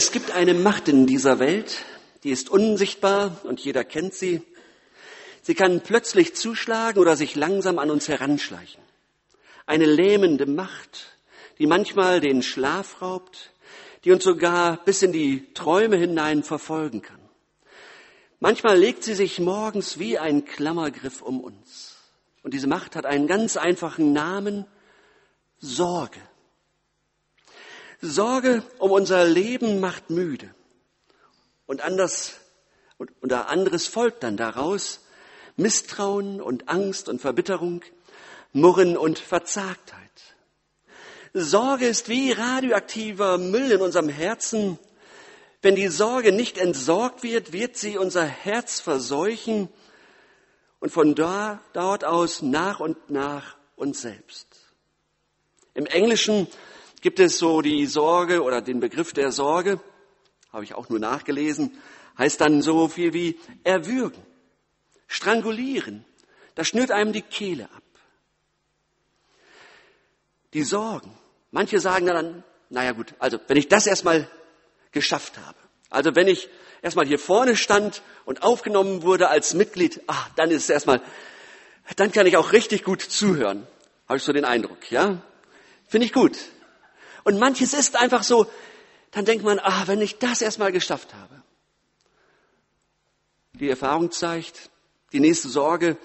Es gibt eine Macht in dieser Welt, die ist unsichtbar und jeder kennt sie. Sie kann plötzlich zuschlagen oder sich langsam an uns heranschleichen. Eine lähmende Macht, die manchmal den Schlaf raubt, die uns sogar bis in die Träume hinein verfolgen kann. Manchmal legt sie sich morgens wie ein Klammergriff um uns. Und diese Macht hat einen ganz einfachen Namen, Sorge. Sorge um unser Leben macht müde. Und anders, und, und anderes folgt dann daraus. Misstrauen und Angst und Verbitterung, Murren und Verzagtheit. Sorge ist wie radioaktiver Müll in unserem Herzen. Wenn die Sorge nicht entsorgt wird, wird sie unser Herz verseuchen und von da, dort aus nach und nach uns selbst. Im Englischen gibt es so die Sorge oder den Begriff der Sorge, habe ich auch nur nachgelesen, heißt dann so viel wie erwürgen, strangulieren. Da schnürt einem die Kehle ab. Die Sorgen. Manche sagen dann, naja gut, also wenn ich das erstmal geschafft habe, also wenn ich erstmal hier vorne stand und aufgenommen wurde als Mitglied, ach, dann ist es erstmal, dann kann ich auch richtig gut zuhören. Habe ich so den Eindruck, ja? Finde ich gut. Und manches ist einfach so, dann denkt man, ah, wenn ich das erstmal geschafft habe. Die Erfahrung zeigt, die nächste Sorge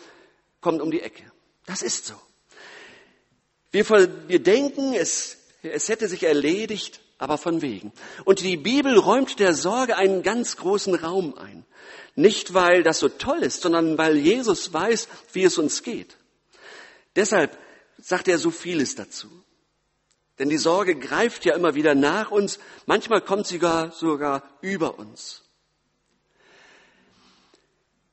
kommt um die Ecke. Das ist so. Wir, wir denken, es, es hätte sich erledigt, aber von wegen. Und die Bibel räumt der Sorge einen ganz großen Raum ein. Nicht, weil das so toll ist, sondern weil Jesus weiß, wie es uns geht. Deshalb sagt er so vieles dazu. Denn die Sorge greift ja immer wieder nach uns, manchmal kommt sie sogar, sogar über uns.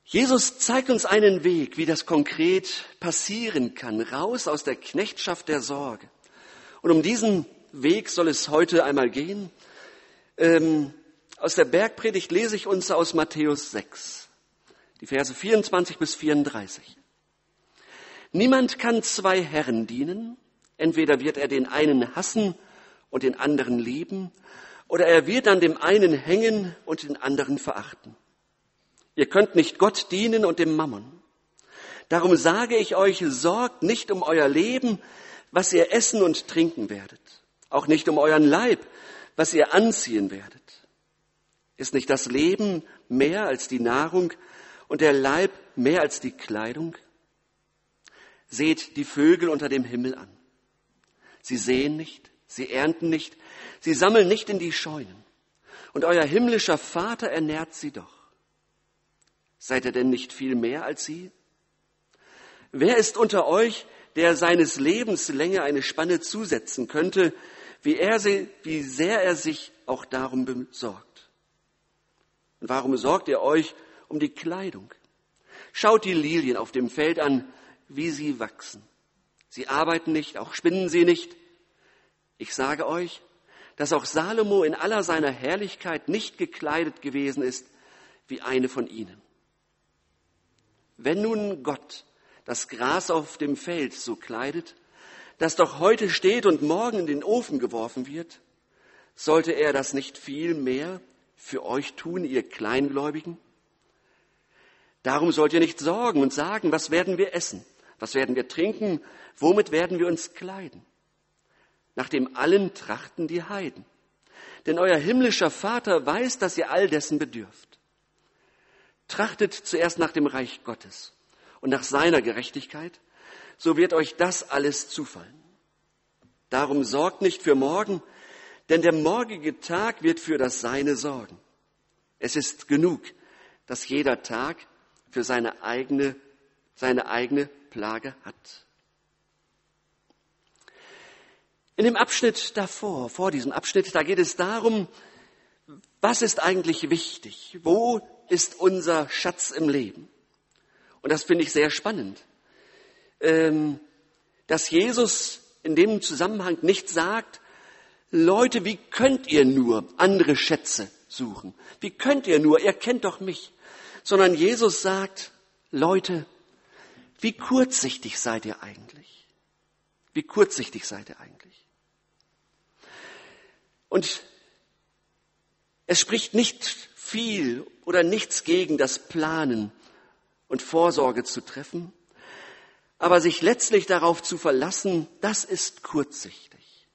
Jesus zeigt uns einen Weg, wie das konkret passieren kann, raus aus der Knechtschaft der Sorge. Und um diesen Weg soll es heute einmal gehen. Ähm, aus der Bergpredigt lese ich uns aus Matthäus 6, die Verse 24 bis 34. Niemand kann zwei Herren dienen, Entweder wird er den einen hassen und den anderen lieben, oder er wird an dem einen hängen und den anderen verachten. Ihr könnt nicht Gott dienen und dem Mammon. Darum sage ich euch, sorgt nicht um euer Leben, was ihr essen und trinken werdet, auch nicht um euren Leib, was ihr anziehen werdet. Ist nicht das Leben mehr als die Nahrung und der Leib mehr als die Kleidung? Seht die Vögel unter dem Himmel an. Sie sehen nicht, sie ernten nicht, sie sammeln nicht in die Scheunen. Und euer himmlischer Vater ernährt sie doch. Seid ihr denn nicht viel mehr als sie? Wer ist unter euch, der seines Lebens Länge eine Spanne zusetzen könnte, wie, er sie, wie sehr er sich auch darum besorgt? Und warum sorgt ihr euch um die Kleidung? Schaut die Lilien auf dem Feld an, wie sie wachsen. Sie arbeiten nicht, auch spinnen sie nicht. Ich sage euch, dass auch Salomo in aller seiner Herrlichkeit nicht gekleidet gewesen ist wie eine von ihnen. Wenn nun Gott das Gras auf dem Feld so kleidet, das doch heute steht und morgen in den Ofen geworfen wird, sollte er das nicht viel mehr für euch tun, ihr Kleingläubigen? Darum sollt ihr nicht sorgen und sagen, was werden wir essen? Was werden wir trinken? Womit werden wir uns kleiden? Nach dem allen trachten die Heiden. Denn euer himmlischer Vater weiß, dass ihr all dessen bedürft. Trachtet zuerst nach dem Reich Gottes und nach seiner Gerechtigkeit, so wird euch das alles zufallen. Darum sorgt nicht für morgen, denn der morgige Tag wird für das Seine sorgen. Es ist genug, dass jeder Tag für seine eigene, seine eigene Plage hat. In dem Abschnitt davor, vor diesem Abschnitt, da geht es darum, was ist eigentlich wichtig? Wo ist unser Schatz im Leben? Und das finde ich sehr spannend, ähm, dass Jesus in dem Zusammenhang nicht sagt, Leute, wie könnt ihr nur andere Schätze suchen? Wie könnt ihr nur? Ihr kennt doch mich. Sondern Jesus sagt, Leute, wie kurzsichtig seid ihr eigentlich? Wie kurzsichtig seid ihr eigentlich? Und Es spricht nicht viel oder nichts gegen das Planen und Vorsorge zu treffen, aber sich letztlich darauf zu verlassen, das ist kurzsichtig.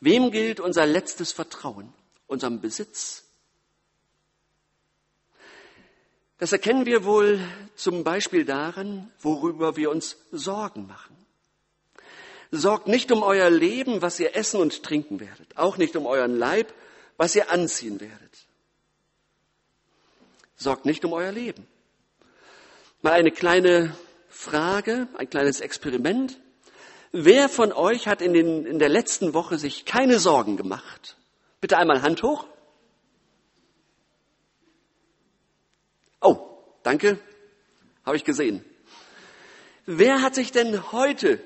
Wem gilt unser letztes Vertrauen? Unserem Besitz? Das erkennen wir wohl zum Beispiel daran, worüber wir uns Sorgen machen. Sorgt nicht um euer Leben, was ihr essen und trinken werdet, auch nicht um euren Leib, was ihr anziehen werdet. Sorgt nicht um euer Leben. Mal eine kleine Frage, ein kleines Experiment. Wer von euch hat in, den, in der letzten Woche sich keine Sorgen gemacht? Bitte einmal Hand hoch. Danke. Habe ich gesehen. Wer hat sich denn heute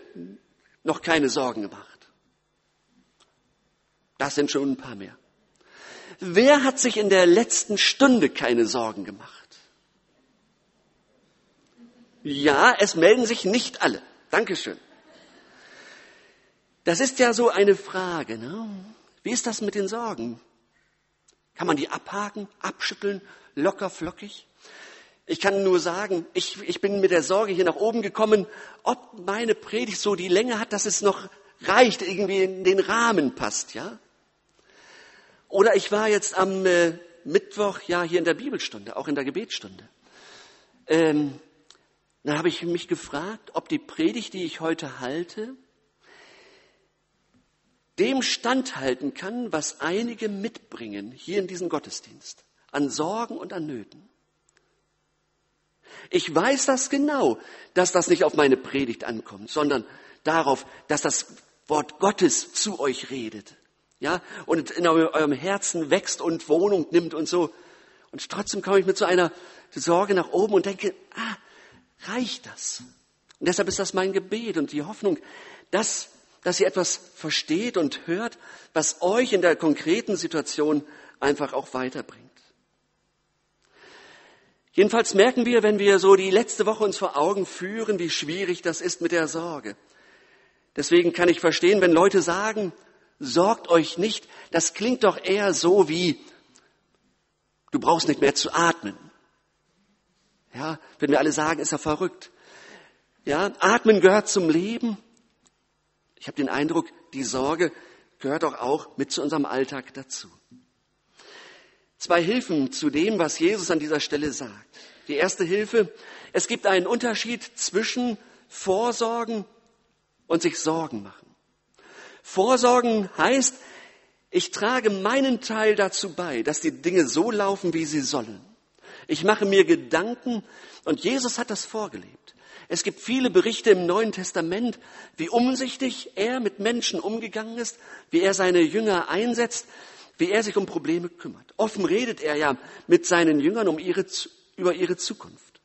noch keine Sorgen gemacht? Das sind schon ein paar mehr. Wer hat sich in der letzten Stunde keine Sorgen gemacht? Ja, es melden sich nicht alle. Dankeschön. Das ist ja so eine Frage. Ne? Wie ist das mit den Sorgen? Kann man die abhaken, abschütteln, locker, flockig? Ich kann nur sagen, ich, ich bin mit der Sorge hier nach oben gekommen, ob meine Predigt so die Länge hat, dass es noch reicht, irgendwie in den Rahmen passt, ja? Oder ich war jetzt am äh, Mittwoch ja hier in der Bibelstunde, auch in der Gebetsstunde. Ähm, dann habe ich mich gefragt, ob die Predigt, die ich heute halte, dem standhalten kann, was einige mitbringen hier in diesem Gottesdienst, an Sorgen und an Nöten. Ich weiß das genau, dass das nicht auf meine Predigt ankommt, sondern darauf, dass das Wort Gottes zu euch redet ja, und in eurem Herzen wächst und Wohnung nimmt und so. Und trotzdem komme ich mit so einer Sorge nach oben und denke, ah, reicht das? Und deshalb ist das mein Gebet und die Hoffnung, dass, dass ihr etwas versteht und hört, was euch in der konkreten Situation einfach auch weiterbringt. Jedenfalls merken wir, wenn wir so die letzte Woche uns vor Augen führen, wie schwierig das ist mit der Sorge. Deswegen kann ich verstehen, wenn Leute sagen, sorgt euch nicht, das klingt doch eher so wie, du brauchst nicht mehr zu atmen. Ja, wenn wir alle sagen, ist er verrückt. Ja, atmen gehört zum Leben. Ich habe den Eindruck, die Sorge gehört doch auch mit zu unserem Alltag dazu. Zwei Hilfen zu dem, was Jesus an dieser Stelle sagt. Die erste Hilfe, es gibt einen Unterschied zwischen Vorsorgen und sich Sorgen machen. Vorsorgen heißt, ich trage meinen Teil dazu bei, dass die Dinge so laufen, wie sie sollen. Ich mache mir Gedanken und Jesus hat das vorgelebt. Es gibt viele Berichte im Neuen Testament, wie umsichtig er mit Menschen umgegangen ist, wie er seine Jünger einsetzt, wie er sich um Probleme kümmert. Offen redet er ja mit seinen Jüngern um ihre, über ihre Zukunft.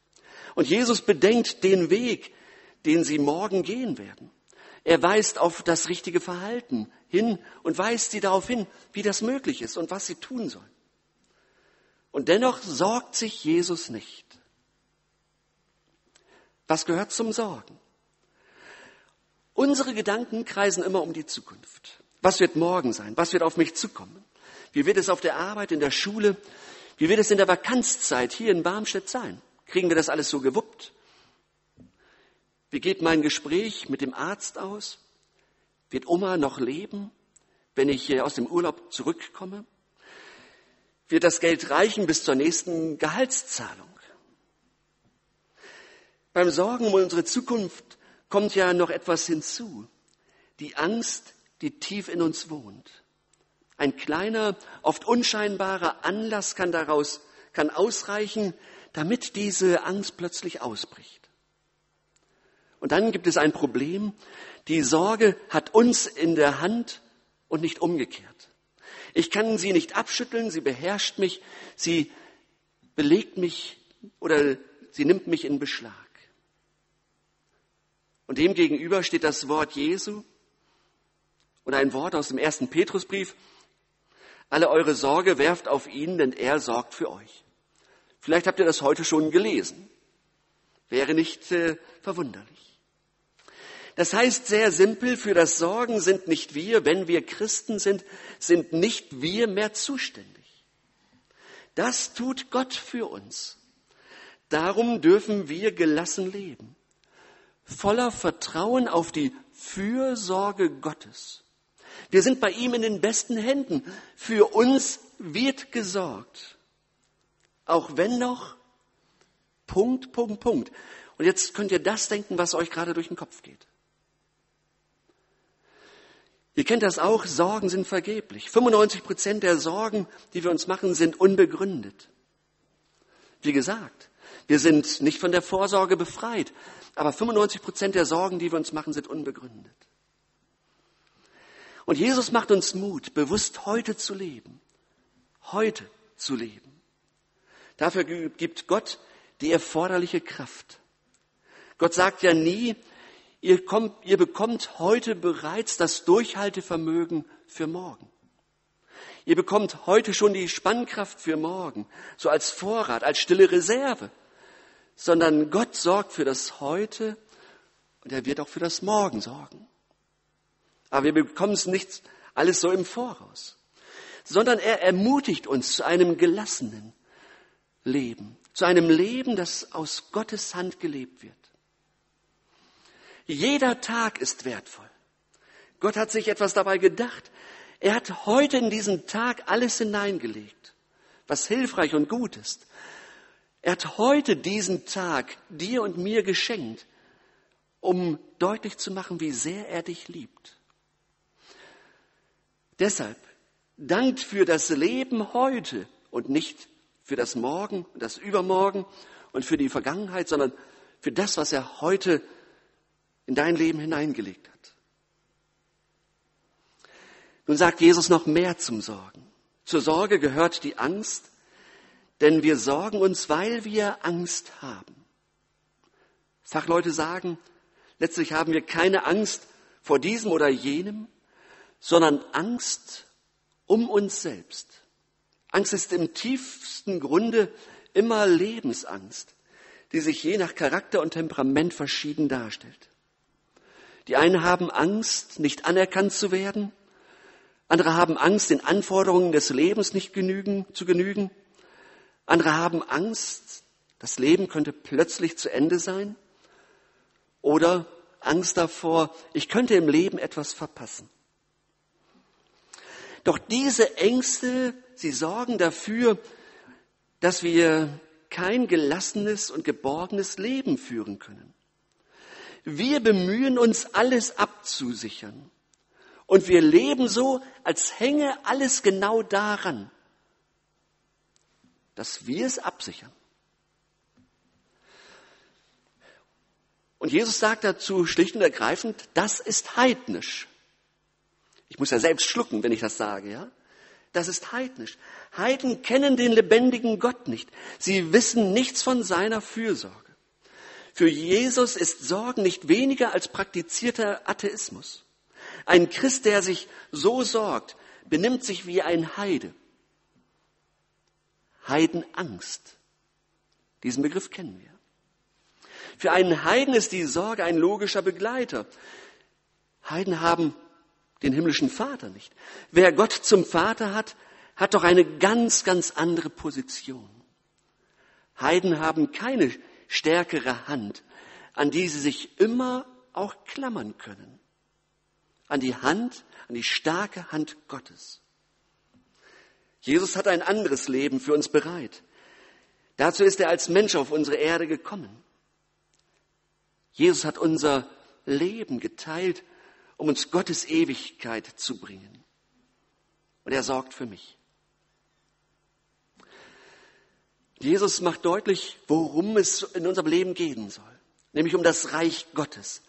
Und Jesus bedenkt den Weg, den sie morgen gehen werden. Er weist auf das richtige Verhalten hin und weist sie darauf hin, wie das möglich ist und was sie tun sollen. Und dennoch sorgt sich Jesus nicht. Was gehört zum Sorgen? Unsere Gedanken kreisen immer um die Zukunft. Was wird morgen sein? Was wird auf mich zukommen? Wie wird es auf der Arbeit, in der Schule? Wie wird es in der Vakanzzeit hier in Barmstedt sein? Kriegen wir das alles so gewuppt? Wie geht mein Gespräch mit dem Arzt aus? Wird Oma noch leben, wenn ich aus dem Urlaub zurückkomme? Wird das Geld reichen bis zur nächsten Gehaltszahlung? Beim Sorgen um unsere Zukunft kommt ja noch etwas hinzu. Die Angst, die tief in uns wohnt. Ein kleiner, oft unscheinbarer Anlass kann daraus, kann ausreichen, damit diese Angst plötzlich ausbricht. Und dann gibt es ein Problem. Die Sorge hat uns in der Hand und nicht umgekehrt. Ich kann sie nicht abschütteln, sie beherrscht mich, sie belegt mich oder sie nimmt mich in Beschlag. Und dem gegenüber steht das Wort Jesu und ein Wort aus dem ersten Petrusbrief. Alle eure Sorge werft auf ihn, denn er sorgt für euch. Vielleicht habt ihr das heute schon gelesen. Wäre nicht äh, verwunderlich. Das heißt sehr simpel, für das Sorgen sind nicht wir, wenn wir Christen sind, sind nicht wir mehr zuständig. Das tut Gott für uns. Darum dürfen wir gelassen leben, voller Vertrauen auf die Fürsorge Gottes. Wir sind bei ihm in den besten Händen. Für uns wird gesorgt. Auch wenn noch Punkt, Punkt, Punkt. Und jetzt könnt ihr das denken, was euch gerade durch den Kopf geht. Ihr kennt das auch, Sorgen sind vergeblich. 95 Prozent der Sorgen, die wir uns machen, sind unbegründet. Wie gesagt, wir sind nicht von der Vorsorge befreit, aber 95 Prozent der Sorgen, die wir uns machen, sind unbegründet. Und Jesus macht uns Mut, bewusst heute zu leben. Heute zu leben. Dafür gibt Gott die erforderliche Kraft. Gott sagt ja nie, ihr, kommt, ihr bekommt heute bereits das Durchhaltevermögen für morgen. Ihr bekommt heute schon die Spannkraft für morgen, so als Vorrat, als stille Reserve, sondern Gott sorgt für das Heute und er wird auch für das Morgen sorgen. Aber wir bekommen es nicht alles so im Voraus, sondern er ermutigt uns zu einem gelassenen Leben, zu einem Leben, das aus Gottes Hand gelebt wird. Jeder Tag ist wertvoll. Gott hat sich etwas dabei gedacht. Er hat heute in diesen Tag alles hineingelegt, was hilfreich und gut ist. Er hat heute diesen Tag dir und mir geschenkt, um deutlich zu machen, wie sehr er dich liebt. Deshalb dankt für das Leben heute und nicht für das Morgen und das Übermorgen und für die Vergangenheit, sondern für das, was er heute in dein Leben hineingelegt hat. Nun sagt Jesus noch mehr zum Sorgen. Zur Sorge gehört die Angst, denn wir sorgen uns, weil wir Angst haben. Fachleute sagen, letztlich haben wir keine Angst vor diesem oder jenem, sondern Angst um uns selbst. Angst ist im tiefsten Grunde immer Lebensangst, die sich je nach Charakter und Temperament verschieden darstellt. Die einen haben Angst, nicht anerkannt zu werden. Andere haben Angst, den Anforderungen des Lebens nicht genügen, zu genügen. Andere haben Angst, das Leben könnte plötzlich zu Ende sein. Oder Angst davor, ich könnte im Leben etwas verpassen. Doch diese Ängste, sie sorgen dafür, dass wir kein gelassenes und geborgenes Leben führen können. Wir bemühen uns, alles abzusichern. Und wir leben so, als hänge alles genau daran, dass wir es absichern. Und Jesus sagt dazu schlicht und ergreifend, das ist heidnisch. Ich muss ja selbst schlucken, wenn ich das sage, ja? Das ist heidnisch. Heiden kennen den lebendigen Gott nicht. Sie wissen nichts von seiner Fürsorge. Für Jesus ist Sorgen nicht weniger als praktizierter Atheismus. Ein Christ, der sich so sorgt, benimmt sich wie ein Heide. Heidenangst. Diesen Begriff kennen wir. Für einen Heiden ist die Sorge ein logischer Begleiter. Heiden haben den himmlischen Vater nicht. Wer Gott zum Vater hat, hat doch eine ganz, ganz andere Position. Heiden haben keine stärkere Hand, an die sie sich immer auch klammern können. An die Hand, an die starke Hand Gottes. Jesus hat ein anderes Leben für uns bereit. Dazu ist er als Mensch auf unsere Erde gekommen. Jesus hat unser Leben geteilt, um uns Gottes Ewigkeit zu bringen. Und er sorgt für mich. Jesus macht deutlich, worum es in unserem Leben gehen soll, nämlich um das Reich Gottes.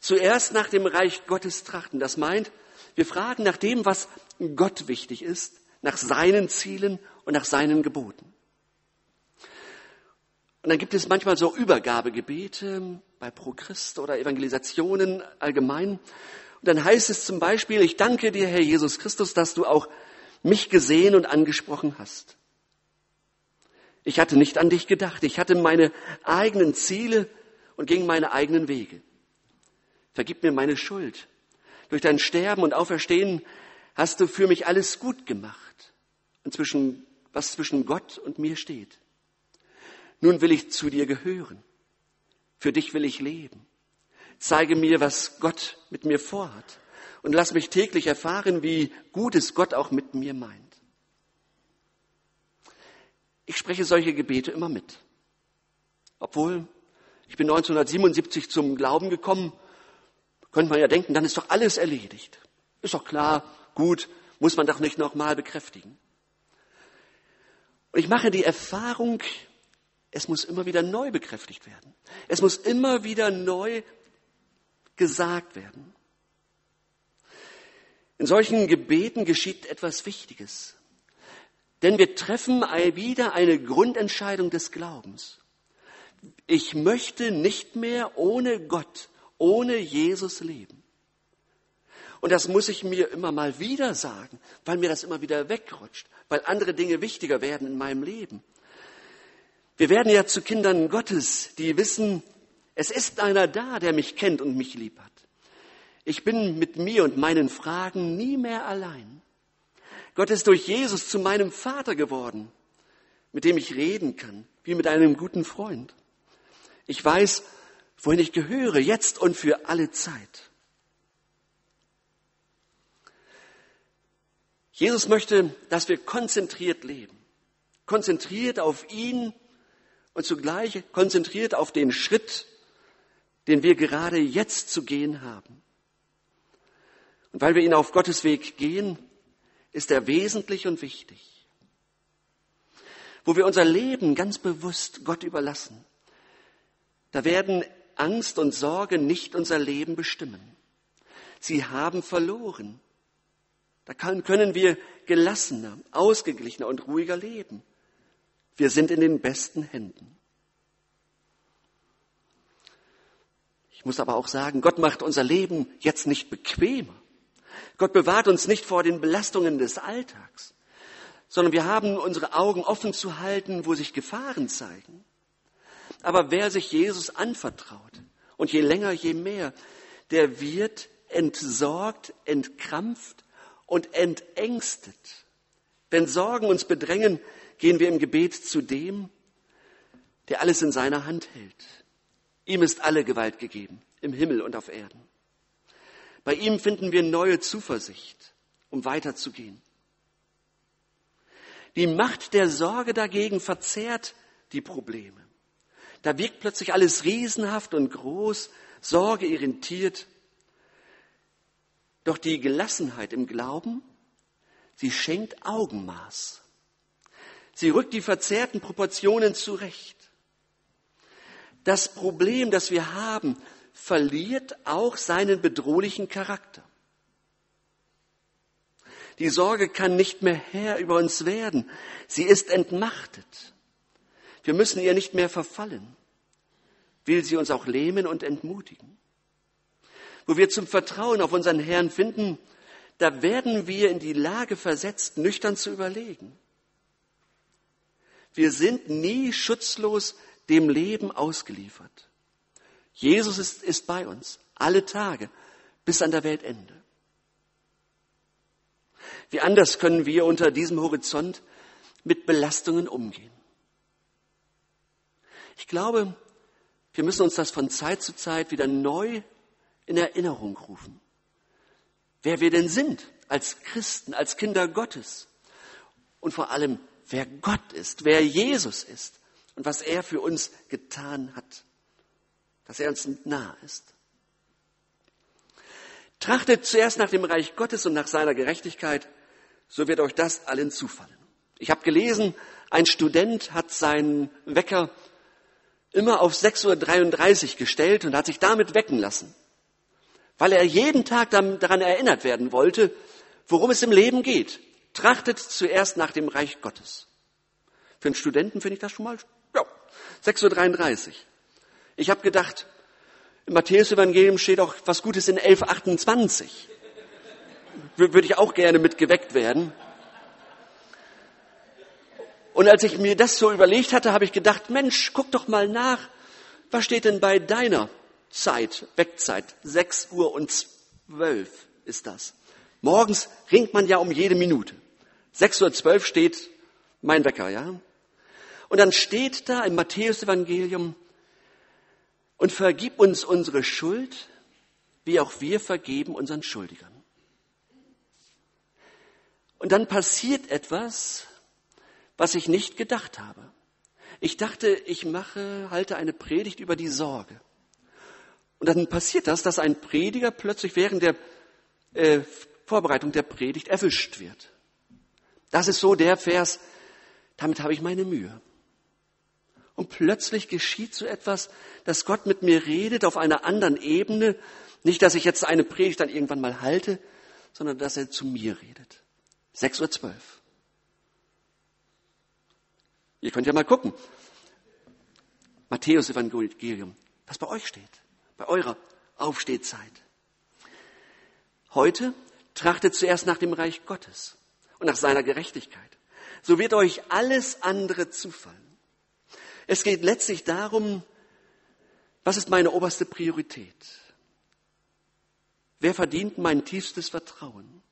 Zuerst nach dem Reich Gottes trachten. Das meint, wir fragen nach dem, was Gott wichtig ist, nach seinen Zielen und nach seinen Geboten. Und dann gibt es manchmal so Übergabegebete bei Pro Christ oder Evangelisationen allgemein. Und dann heißt es zum Beispiel, ich danke dir, Herr Jesus Christus, dass du auch mich gesehen und angesprochen hast. Ich hatte nicht an dich gedacht. Ich hatte meine eigenen Ziele und ging meine eigenen Wege. Vergib mir meine Schuld. Durch dein Sterben und Auferstehen hast du für mich alles gut gemacht. Inzwischen was zwischen Gott und mir steht. Nun will ich zu dir gehören. Für dich will ich leben. Zeige mir, was Gott mit mir vorhat. Und lass mich täglich erfahren, wie gut es Gott auch mit mir meint. Ich spreche solche Gebete immer mit. Obwohl, ich bin 1977 zum Glauben gekommen, könnte man ja denken, dann ist doch alles erledigt. Ist doch klar, gut, muss man doch nicht nochmal bekräftigen. Und ich mache die Erfahrung, es muss immer wieder neu bekräftigt werden. Es muss immer wieder neu gesagt werden. In solchen Gebeten geschieht etwas Wichtiges. Denn wir treffen wieder eine Grundentscheidung des Glaubens. Ich möchte nicht mehr ohne Gott, ohne Jesus leben. Und das muss ich mir immer mal wieder sagen, weil mir das immer wieder wegrutscht, weil andere Dinge wichtiger werden in meinem Leben. Wir werden ja zu Kindern Gottes, die wissen, es ist einer da, der mich kennt und mich lieb hat. Ich bin mit mir und meinen Fragen nie mehr allein. Gott ist durch Jesus zu meinem Vater geworden, mit dem ich reden kann, wie mit einem guten Freund. Ich weiß, wohin ich gehöre, jetzt und für alle Zeit. Jesus möchte, dass wir konzentriert leben, konzentriert auf ihn und zugleich konzentriert auf den Schritt, den wir gerade jetzt zu gehen haben. Und weil wir ihn auf Gottes Weg gehen, ist er wesentlich und wichtig. Wo wir unser Leben ganz bewusst Gott überlassen, da werden Angst und Sorge nicht unser Leben bestimmen. Sie haben verloren. Da können wir gelassener, ausgeglichener und ruhiger leben. Wir sind in den besten Händen. Muss aber auch sagen, Gott macht unser Leben jetzt nicht bequemer. Gott bewahrt uns nicht vor den Belastungen des Alltags, sondern wir haben unsere Augen offen zu halten, wo sich Gefahren zeigen. Aber wer sich Jesus anvertraut, und je länger, je mehr, der wird entsorgt, entkrampft und entängstet. Wenn Sorgen uns bedrängen, gehen wir im Gebet zu dem, der alles in seiner Hand hält. Ihm ist alle Gewalt gegeben, im Himmel und auf Erden. Bei ihm finden wir neue Zuversicht, um weiterzugehen. Die Macht der Sorge dagegen verzerrt die Probleme. Da wirkt plötzlich alles riesenhaft und groß, Sorge irritiert. Doch die Gelassenheit im Glauben, sie schenkt Augenmaß. Sie rückt die verzerrten Proportionen zurecht. Das Problem, das wir haben, verliert auch seinen bedrohlichen Charakter. Die Sorge kann nicht mehr Herr über uns werden. Sie ist entmachtet. Wir müssen ihr nicht mehr verfallen. Will sie uns auch lähmen und entmutigen. Wo wir zum Vertrauen auf unseren Herrn finden, da werden wir in die Lage versetzt, nüchtern zu überlegen. Wir sind nie schutzlos dem Leben ausgeliefert. Jesus ist, ist bei uns, alle Tage, bis an der Weltende. Wie anders können wir unter diesem Horizont mit Belastungen umgehen? Ich glaube, wir müssen uns das von Zeit zu Zeit wieder neu in Erinnerung rufen. Wer wir denn sind als Christen, als Kinder Gottes. Und vor allem, wer Gott ist, wer Jesus ist und was er für uns getan hat. Dass er uns nah ist. Trachtet zuerst nach dem Reich Gottes und nach seiner Gerechtigkeit, so wird euch das allen zufallen. Ich habe gelesen, ein Student hat seinen Wecker immer auf 6.33 Uhr gestellt und hat sich damit wecken lassen, weil er jeden Tag daran erinnert werden wollte, worum es im Leben geht. Trachtet zuerst nach dem Reich Gottes. Für einen Studenten finde ich das schon mal, 6.33 Uhr. Ich habe gedacht, im Matthäus-Evangelium steht auch was Gutes in 11.28 Würde ich auch gerne mit geweckt werden. Und als ich mir das so überlegt hatte, habe ich gedacht, Mensch, guck doch mal nach, was steht denn bei deiner Zeit, Wegzeit? 6 Uhr und 12 ist das. Morgens ringt man ja um jede Minute. 6.12 Uhr steht Mein Wecker, ja? Und dann steht da im Matthäusevangelium, und vergib uns unsere Schuld, wie auch wir vergeben unseren Schuldigern. Und dann passiert etwas, was ich nicht gedacht habe. Ich dachte, ich mache, halte eine Predigt über die Sorge. Und dann passiert das, dass ein Prediger plötzlich während der äh, Vorbereitung der Predigt erwischt wird. Das ist so der Vers, damit habe ich meine Mühe. Und plötzlich geschieht so etwas, dass Gott mit mir redet auf einer anderen Ebene. Nicht, dass ich jetzt eine Predigt dann irgendwann mal halte, sondern dass er zu mir redet. 6.12 Uhr. Ihr könnt ja mal gucken. Matthäus Evangelium, was bei euch steht, bei eurer Aufstehzeit. Heute trachtet zuerst nach dem Reich Gottes und nach seiner Gerechtigkeit. So wird euch alles andere zufallen. Es geht letztlich darum, was ist meine oberste Priorität? Wer verdient mein tiefstes Vertrauen?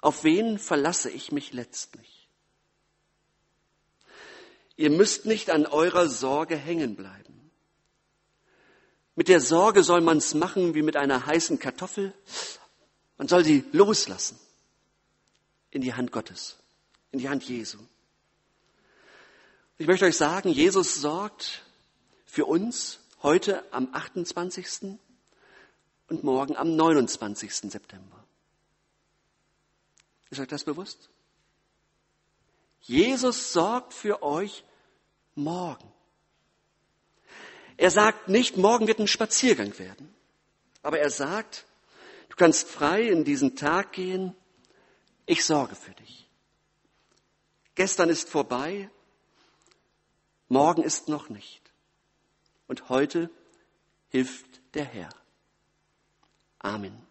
Auf wen verlasse ich mich letztlich? Ihr müsst nicht an eurer Sorge hängen bleiben. Mit der Sorge soll man es machen wie mit einer heißen Kartoffel. Man soll sie loslassen in die Hand Gottes, in die Hand Jesu. Ich möchte euch sagen, Jesus sorgt für uns heute am 28. und morgen am 29. September. Ist euch das bewusst? Jesus sorgt für euch morgen. Er sagt nicht, morgen wird ein Spaziergang werden. Aber er sagt, du kannst frei in diesen Tag gehen. Ich sorge für dich. Gestern ist vorbei. Morgen ist noch nicht. Und heute hilft der Herr. Amen.